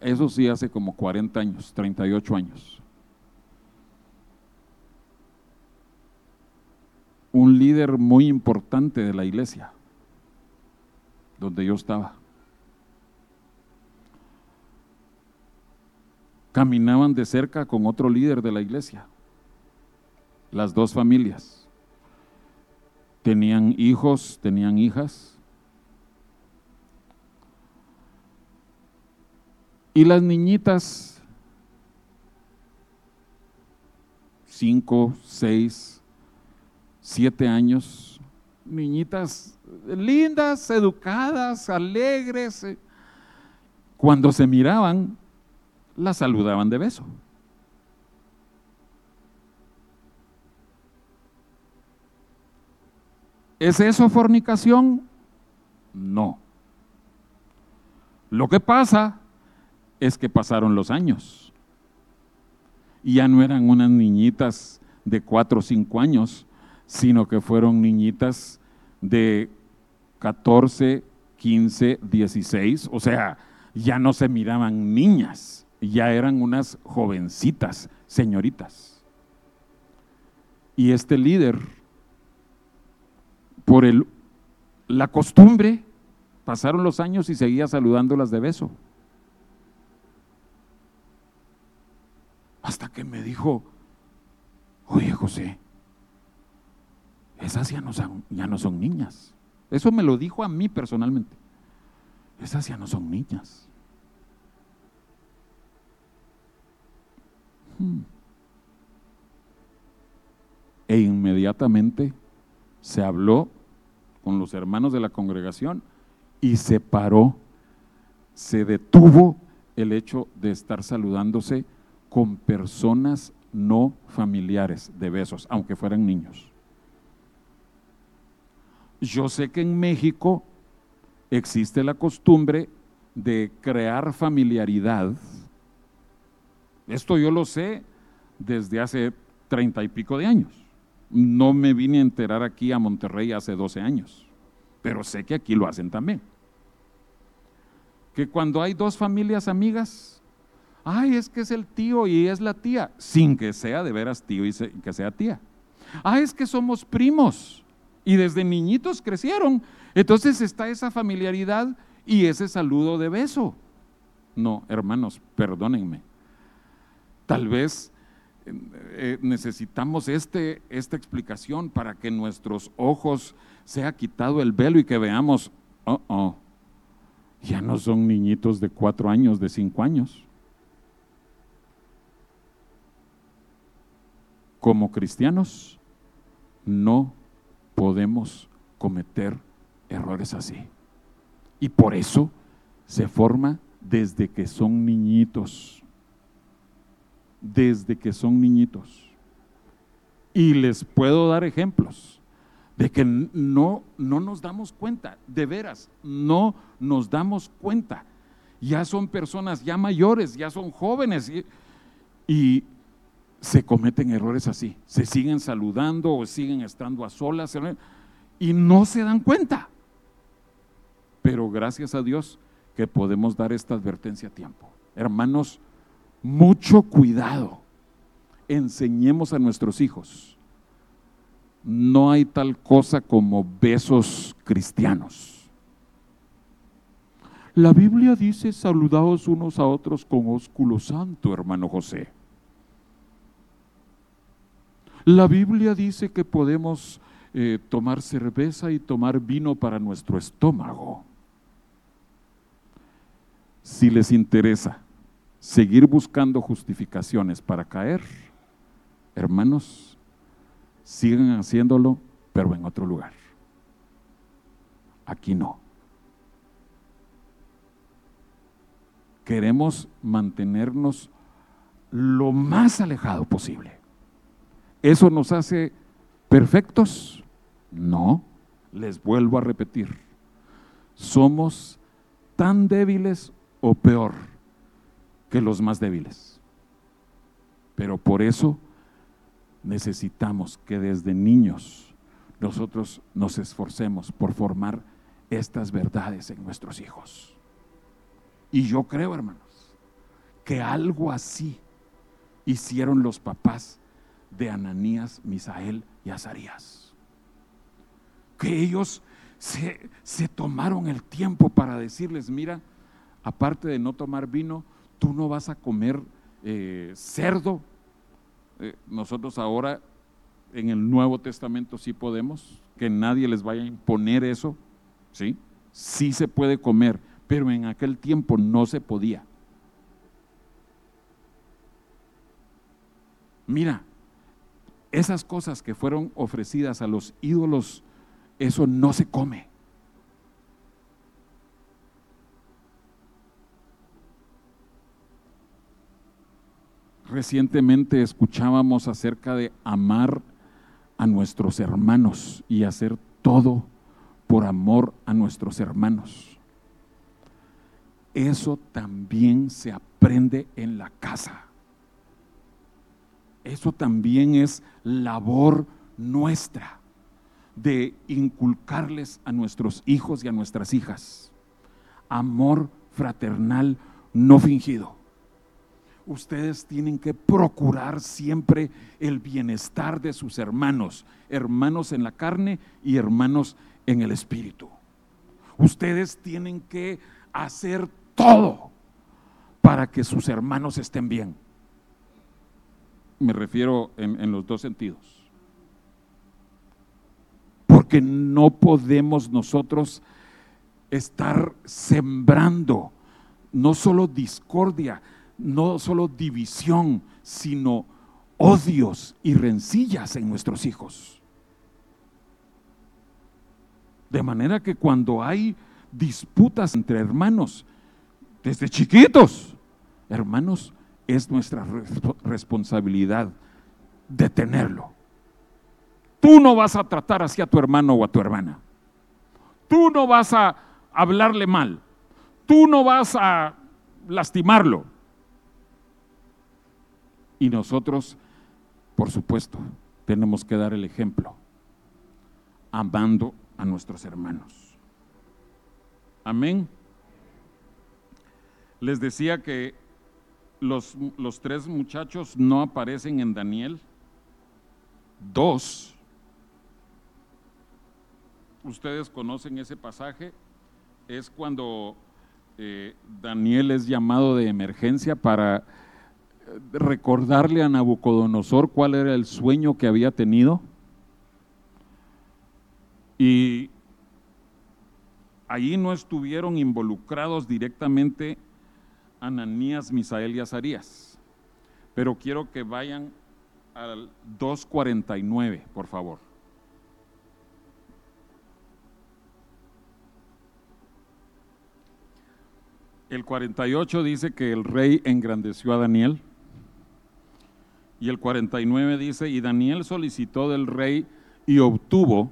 Eso sí, hace como 40 años, 38 años. Un líder muy importante de la iglesia, donde yo estaba. Caminaban de cerca con otro líder de la iglesia, las dos familias. Tenían hijos, tenían hijas Y las niñitas, cinco, seis, siete años, niñitas lindas, educadas, alegres, eh, cuando se miraban, las saludaban de beso. ¿Es eso fornicación? No. Lo que pasa es que pasaron los años. Y ya no eran unas niñitas de cuatro o cinco años, sino que fueron niñitas de 14, 15, 16, o sea, ya no se miraban niñas, ya eran unas jovencitas, señoritas. Y este líder, por el, la costumbre, pasaron los años y seguía saludándolas de beso. Hasta que me dijo, oye José, esas ya no son, niñas. Eso me lo dijo a mí personalmente. Esas ya no son niñas. Hmm. E inmediatamente se habló con los hermanos de la congregación y se paró, se detuvo el hecho de estar saludándose con personas no familiares de besos, aunque fueran niños. Yo sé que en México existe la costumbre de crear familiaridad. Esto yo lo sé desde hace treinta y pico de años. No me vine a enterar aquí a Monterrey hace 12 años, pero sé que aquí lo hacen también. Que cuando hay dos familias amigas, Ay, es que es el tío y es la tía, sin que sea de veras tío y que sea tía. Ah, es que somos primos y desde niñitos crecieron. Entonces está esa familiaridad y ese saludo de beso. No, hermanos, perdónenme. Tal vez eh, eh, necesitamos este, esta explicación para que nuestros ojos sea quitado el velo y que veamos, oh, oh, ya no son niñitos de cuatro años, de cinco años. Como cristianos no podemos cometer errores así. Y por eso se forma desde que son niñitos. Desde que son niñitos. Y les puedo dar ejemplos de que no, no nos damos cuenta, de veras, no nos damos cuenta. Ya son personas ya mayores, ya son jóvenes y, y se cometen errores así. Se siguen saludando o siguen estando a solas y no se dan cuenta. Pero gracias a Dios que podemos dar esta advertencia a tiempo. Hermanos, mucho cuidado. Enseñemos a nuestros hijos. No hay tal cosa como besos cristianos. La Biblia dice saludaos unos a otros con ósculo santo, hermano José. La Biblia dice que podemos eh, tomar cerveza y tomar vino para nuestro estómago. Si les interesa seguir buscando justificaciones para caer, hermanos, sigan haciéndolo, pero en otro lugar. Aquí no. queremos mantenernos lo más alejado posible. ¿Eso nos hace perfectos? No, les vuelvo a repetir. Somos tan débiles o peor que los más débiles. Pero por eso necesitamos que desde niños nosotros nos esforcemos por formar estas verdades en nuestros hijos. Y yo creo, hermanos, que algo así hicieron los papás de Ananías, Misael y Azarías. Que ellos se, se, tomaron el tiempo para decirles, mira, aparte de no tomar vino, tú no vas a comer eh, cerdo. Eh, nosotros ahora en el Nuevo Testamento sí podemos, que nadie les vaya a imponer eso, ¿sí? Sí se puede comer, pero en aquel tiempo no se podía. Mira, esas cosas que fueron ofrecidas a los ídolos, eso no se come. Recientemente escuchábamos acerca de amar a nuestros hermanos y hacer todo por amor a nuestros hermanos. Eso también se aprende en la casa. Eso también es labor nuestra de inculcarles a nuestros hijos y a nuestras hijas. Amor fraternal no fingido. Ustedes tienen que procurar siempre el bienestar de sus hermanos, hermanos en la carne y hermanos en el espíritu. Ustedes tienen que hacer todo para que sus hermanos estén bien me refiero en, los dos sentidos. Porque no podemos nosotros estar sembrando no solo discordia, no solo división, sino odios y rencillas en nuestros hijos. De manera que cuando hay disputas entre hermanos, desde chiquitos, hermanos, es nuestra responsabilidad detenerlo. Tú no vas a tratar así a tu hermano o a tu hermana. Tú no vas a hablarle mal. Tú no vas a lastimarlo. Y nosotros, por supuesto, tenemos que dar el ejemplo, amando a nuestros hermanos. Amén. Les decía que los, tres muchachos no aparecen en Daniel. Dos. Ustedes conocen ese pasaje. Es cuando eh, Daniel es llamado de emergencia para eh, recordarle a Nabucodonosor cuál era el sueño que había tenido. Y allí no estuvieron involucrados directamente Ananías, Misael y Azarías. Pero quiero que vayan al 2.49, por favor. El 48 dice que el rey engrandeció a Daniel. Y el 49 dice, y Daniel solicitó del rey y obtuvo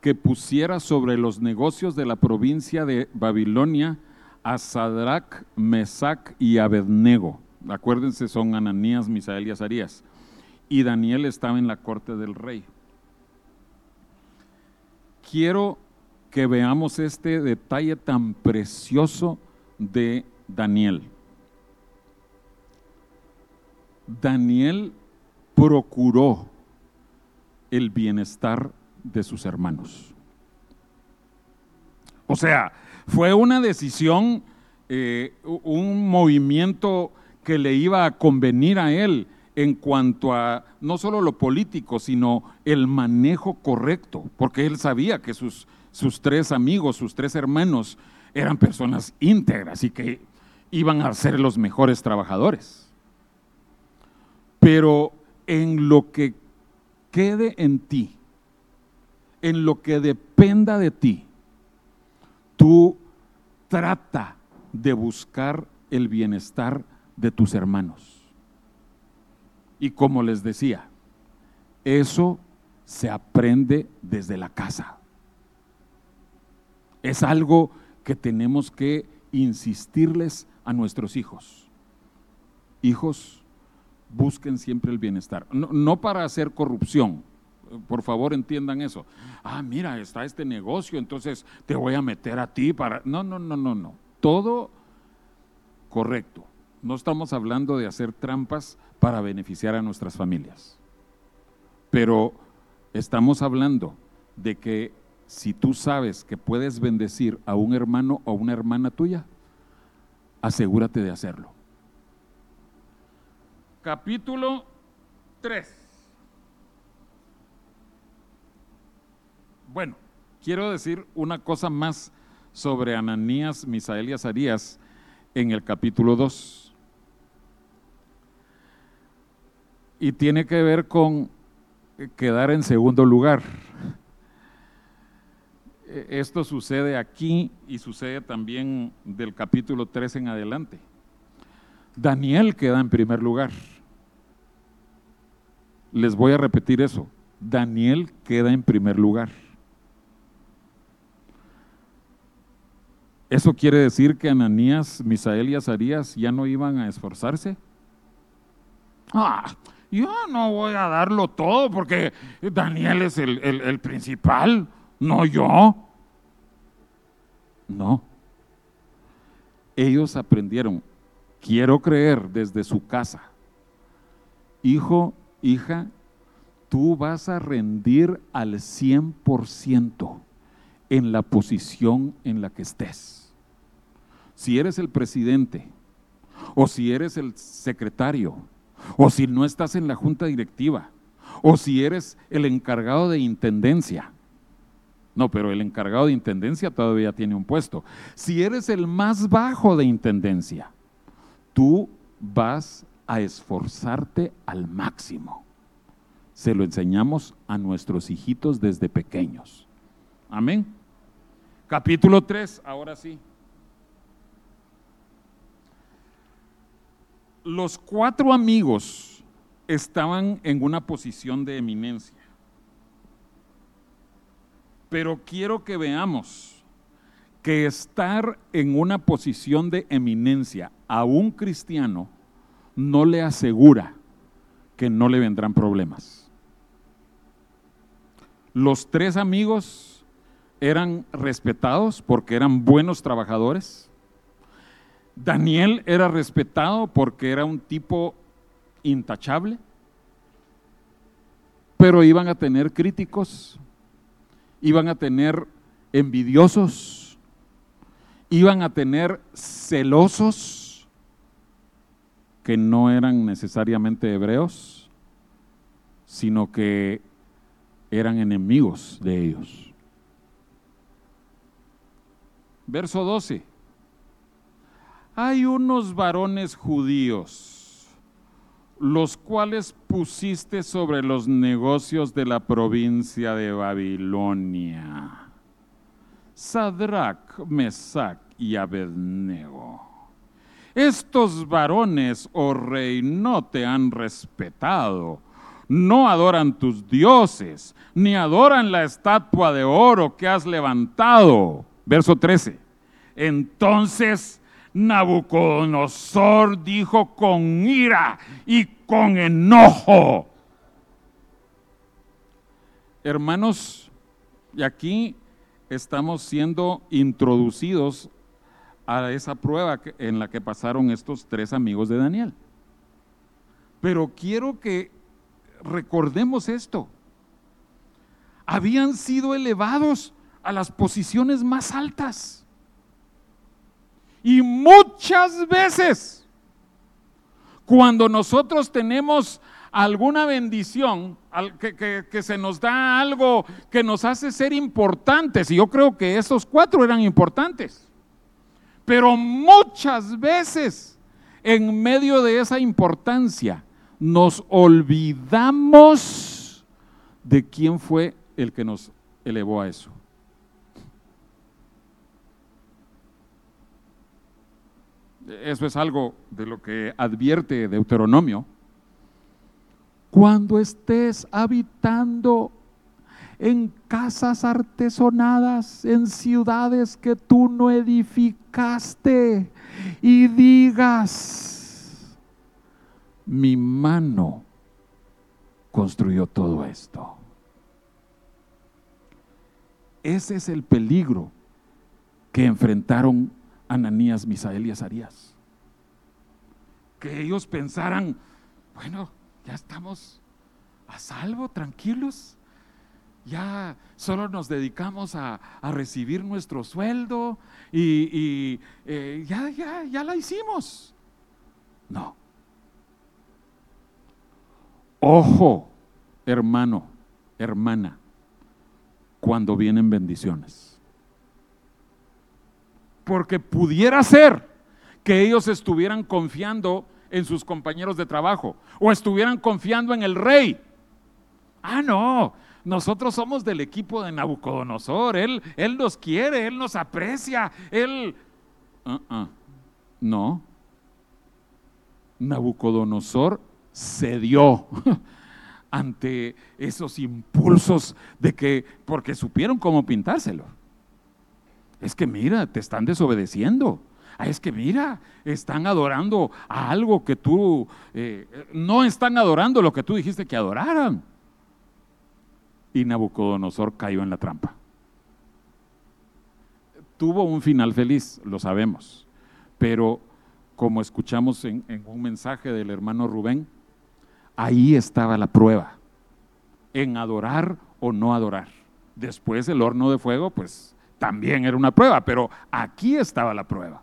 que pusiera sobre los negocios de la provincia de Babilonia a Sadrach, Mesac y Abednego. Acuérdense, son Ananías, Misael y Azarías. Y Daniel estaba en la corte del rey. Quiero que veamos este detalle tan precioso de Daniel. Daniel procuró el bienestar de sus hermanos. O sea, fue una decisión, eh, un movimiento que le iba a convenir a él en cuanto a no solo lo político, sino el manejo correcto, porque él sabía que sus, sus tres amigos, sus tres hermanos, eran personas íntegras y que iban a ser los mejores trabajadores. Pero en lo que quede en ti, en lo que dependa de ti, tú trata de buscar el bienestar de tus hermanos. Y como les decía, eso se aprende desde la casa. Es algo que tenemos que insistirles a nuestros hijos. Hijos, busquen siempre el bienestar. No, para hacer corrupción, por favor entiendan eso. Ah, mira, está este negocio, entonces te voy a meter a ti para... No, no, no, no, no. Todo correcto. No estamos hablando de hacer trampas para beneficiar a nuestras familias. Pero estamos hablando de que si tú sabes que puedes bendecir a un hermano o una hermana tuya, asegúrate de hacerlo. Capítulo 3. Bueno, quiero decir una cosa más sobre Ananías, Misael y Azarías en el capítulo 2. Y tiene que ver con quedar en segundo lugar. Esto sucede aquí y sucede también del capítulo 3 en adelante. Daniel queda en primer lugar. Les voy a repetir eso. Daniel queda en primer lugar. ¿Eso quiere decir que Ananías, Misael y Azarías ya no iban a esforzarse? Ah, yo no voy a darlo todo porque Daniel es el, el principal, no yo. No. Ellos aprendieron, quiero creer desde su casa, hijo, hija, tú vas a rendir al 100% en la posición en la que estés si eres el presidente, o si eres el secretario, o si no estás en la junta directiva, o si eres el encargado de intendencia. No, pero el encargado de intendencia todavía tiene un puesto. Si eres el más bajo de intendencia, tú vas a esforzarte al máximo. Se lo enseñamos a nuestros hijitos desde pequeños. Amén. Capítulo 3, ahora sí. Los cuatro amigos estaban en una posición de eminencia. Pero quiero que veamos que estar en una posición de eminencia a un cristiano no le asegura que no le vendrán problemas. Los tres amigos eran respetados porque eran buenos trabajadores Daniel era respetado porque era un tipo intachable, pero iban a tener críticos, iban a tener envidiosos, iban a tener celosos que no eran necesariamente hebreos, sino que eran enemigos de ellos. Verso 12 hay unos varones judíos, los cuales pusiste sobre los negocios de la provincia de Babilonia. Sadrach, Mesach y Abednego. Estos varones, oh rey, no te han respetado, no adoran tus dioses, ni adoran la estatua de oro que has levantado. Verso 13. Entonces Nabucodonosor dijo con ira y con enojo. Hermanos, y aquí estamos siendo introducidos a esa prueba en la que pasaron estos tres amigos de Daniel. Pero quiero que recordemos esto. Habían sido elevados a las posiciones más altas. Y muchas veces, cuando nosotros tenemos alguna bendición, que, se nos da algo que nos hace ser importantes, y yo creo que esos cuatro eran importantes, pero muchas veces en medio de esa importancia nos olvidamos de quién fue el que nos elevó a eso. Eso es algo de lo que advierte Deuteronomio, cuando estés habitando en casas artesonadas, en ciudades que tú no edificaste, y digas, mi mano construyó todo esto. Ese es el peligro que enfrentaron Ananías, Misael y Azarías. Que ellos pensaran, bueno, ya estamos a salvo, tranquilos. Ya solo nos dedicamos a, recibir nuestro sueldo y, eh, ya, ya, ya la hicimos. No. Ojo, hermano, hermana, cuando vienen bendiciones. Porque pudiera ser que ellos estuvieran confiando en sus compañeros de trabajo o estuvieran confiando en el rey. Ah, no, nosotros somos del equipo de Nabucodonosor, él, él nos quiere, él nos aprecia, él... Uh-uh. No, Nabucodonosor cedió ante esos impulsos de que, porque supieron cómo pintárselo. Es que mira, te están desobedeciendo. Ah, es que mira, están adorando a algo que tú, eh, no están adorando lo que tú dijiste que adoraran. Y Nabucodonosor cayó en la trampa. Tuvo un final feliz, lo sabemos, pero como escuchamos en un mensaje del hermano Rubén, ahí estaba la prueba, en adorar o no adorar. Después el horno de fuego, pues también era una prueba, pero aquí estaba la prueba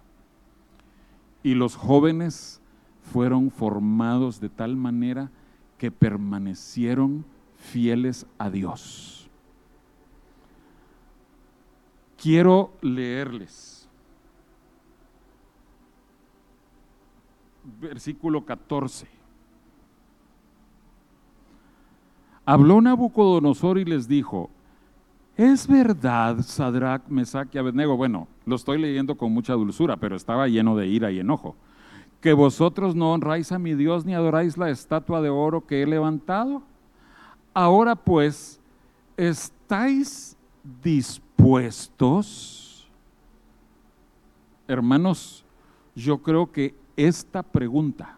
y los jóvenes fueron formados de tal manera que permanecieron fieles a Dios. Quiero leerles versículo 14. Habló Nabucodonosor y les dijo, ¿Es verdad, Sadrach, Mesach y Abednego? Bueno, lo estoy leyendo con mucha dulzura, pero estaba lleno de ira y enojo. Que vosotros no honráis a mi Dios ni adoráis la estatua de oro que he levantado. Ahora pues, ¿estáis dispuestos? Hermanos, yo creo que esta pregunta,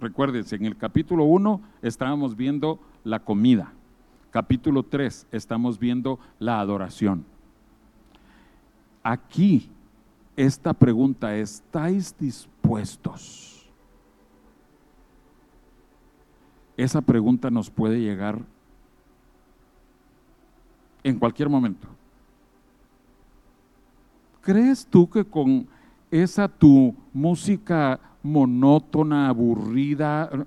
recuérdense, en el capítulo 1 estábamos viendo la comida capítulo 3 estamos viendo la adoración. Aquí, esta pregunta, ¿estáis dispuestos? Esa pregunta nos puede llegar en cualquier momento. ¿Crees tú que con esa tu música monótona, aburrida,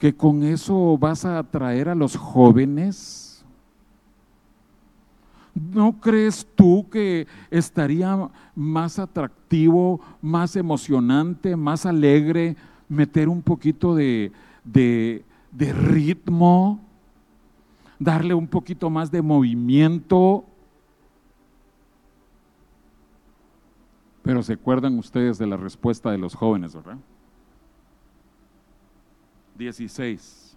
que con eso vas a atraer a los jóvenes? ¿No crees tú que estaría más atractivo, más emocionante, más alegre meter un poquito de, de, ritmo, darle un poquito más de movimiento? Pero se acuerdan ustedes de la respuesta de los jóvenes, ¿verdad? 16.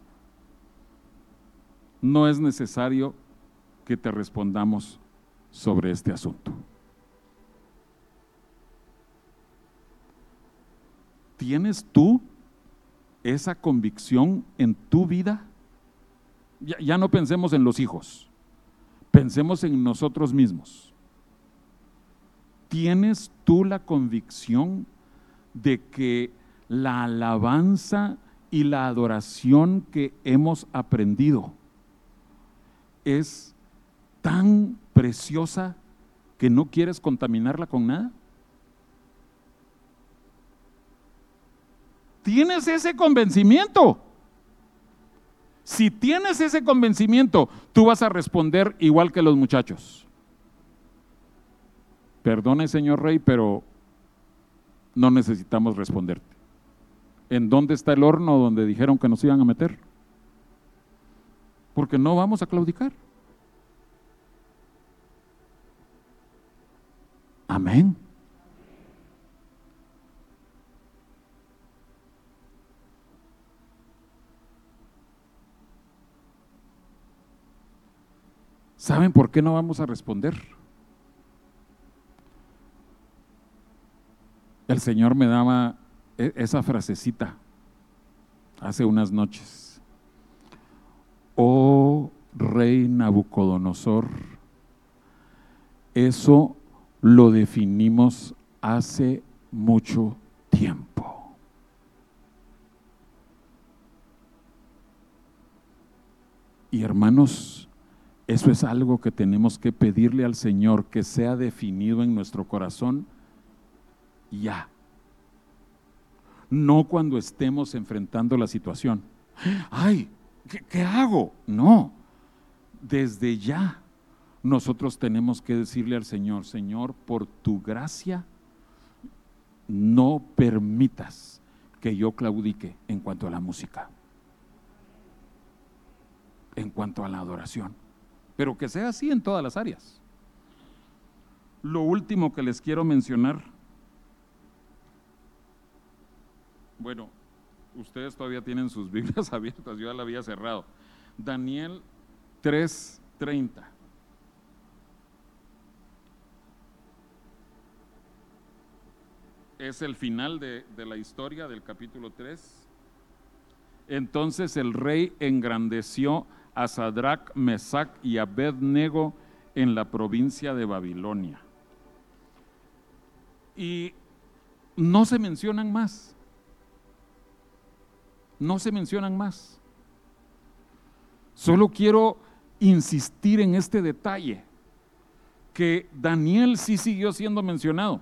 No es necesario que te respondamos sobre este asunto. ¿Tienes tú esa convicción en tu vida? Ya, ya, no pensemos en los hijos, pensemos en nosotros mismos. ¿Tienes tú la convicción de que la alabanza y la adoración que hemos aprendido es tan preciosa que no quieres contaminarla con nada? ¿Tienes ese convencimiento? Si tienes ese convencimiento, tú vas a responder igual que los muchachos. Perdone, señor rey, pero no necesitamos responderte. ¿en dónde está el horno donde dijeron que nos iban a meter? Porque no vamos a claudicar. Amén. ¿Saben por qué no vamos a responder? El Señor me daba esa frasecita hace unas noches. Oh rey Nabucodonosor, eso lo definimos hace mucho tiempo. Y hermanos, eso es algo que tenemos que pedirle al Señor que sea definido en nuestro corazón ya. No cuando estemos enfrentando la situación. Ay, ¿qué, hago? No, desde ya nosotros tenemos que decirle al Señor, Señor, por tu gracia, no permitas que yo claudique en cuanto a la música, en cuanto a la adoración, pero que sea así en todas las áreas. Lo último que les quiero mencionar Bueno, ustedes todavía tienen sus Biblias abiertas, yo ya la había cerrado. Daniel 3:30. Es el final de, de la historia del capítulo 3. Entonces el rey engrandeció a Sadrach, Mesach y Abednego en la provincia de Babilonia. Y no se mencionan más no se mencionan más. Solo quiero insistir en este detalle, que Daniel sí siguió siendo mencionado.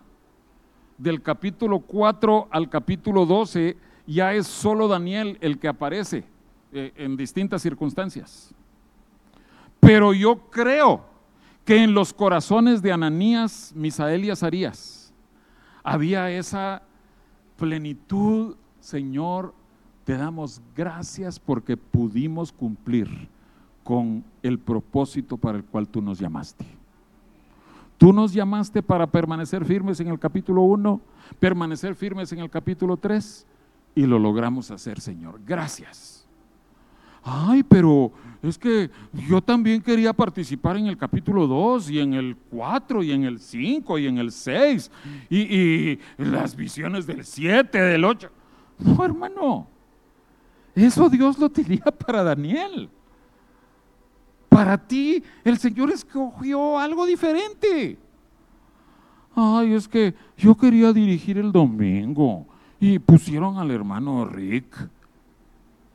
Del capítulo 4 al capítulo 12 ya es solo Daniel el que aparece eh, en distintas circunstancias. Pero yo creo que en los corazones de Ananías, Misael y Azarías había esa plenitud, Señor, te damos gracias porque pudimos cumplir con el propósito para el cual tú nos llamaste. Tú nos llamaste para permanecer firmes en el capítulo 1, permanecer firmes en el capítulo 3 y lo logramos hacer, Señor. Gracias. Ay, pero es que yo también quería participar en el capítulo 2 y en el 4 y en el 5 y en el 6 y, las visiones del 7, del 8. No, hermano. Eso Dios lo tenía para Daniel. Para ti el Señor escogió algo diferente. Ay, es que yo quería dirigir el domingo y pusieron al hermano Rick.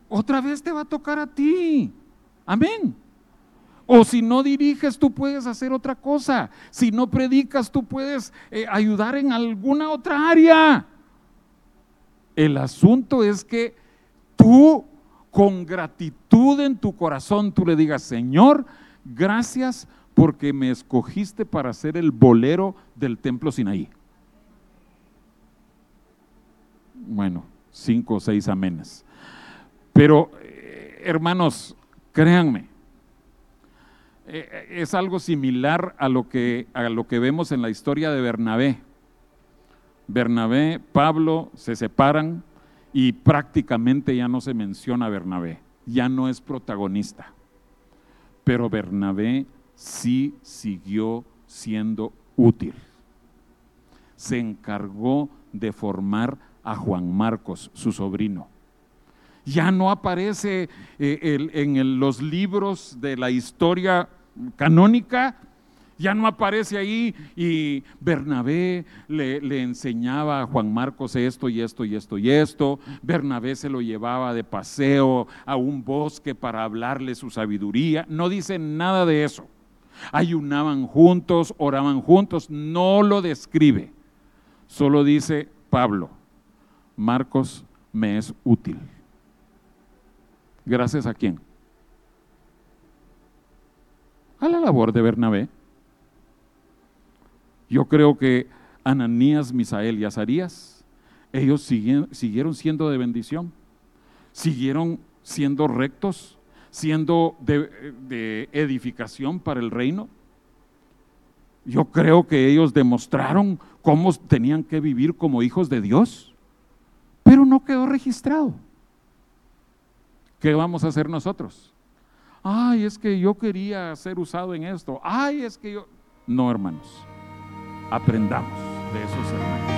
Otra vez te va a tocar a ti. Amén. O si no diriges, tú puedes hacer otra cosa. Si no predicas, tú puedes eh, ayudar en alguna otra área. El asunto es que tú con gratitud en tu corazón, tú le digas, Señor, gracias porque me escogiste para ser el bolero del templo Sinaí. Bueno, cinco o seis amenes. Pero, eh, hermanos, créanme, eh, es algo similar a lo, que, a lo que vemos en la historia de Bernabé. Bernabé, Pablo se separan, y prácticamente ya no se menciona a Bernabé, ya no es protagonista. Pero Bernabé sí siguió siendo útil. Se encargó de formar a Juan Marcos, su sobrino. Ya no aparece eh, en los libros de la historia canónica, ya no aparece ahí y Bernabé le, enseñaba a Juan Marcos esto y esto y esto y esto. Bernabé se lo llevaba de paseo a un bosque para hablarle su sabiduría. No dice nada de eso. Ayunaban juntos, oraban juntos, no lo describe. Solo dice Pablo, Marcos me es útil. Gracias a quién? A la labor de Bernabé. Yo creo que Ananías, Misael y Azarías, ellos siguieron, siendo de bendición, siguieron siendo rectos, siendo de, edificación para el reino. Yo creo que ellos demostraron cómo tenían que vivir como hijos de Dios, pero no quedó registrado. ¿Qué vamos a hacer nosotros? ay, es que yo quería ser usado en esto, ay, es que yo... No, hermanos, aprendamos de esos hermanos.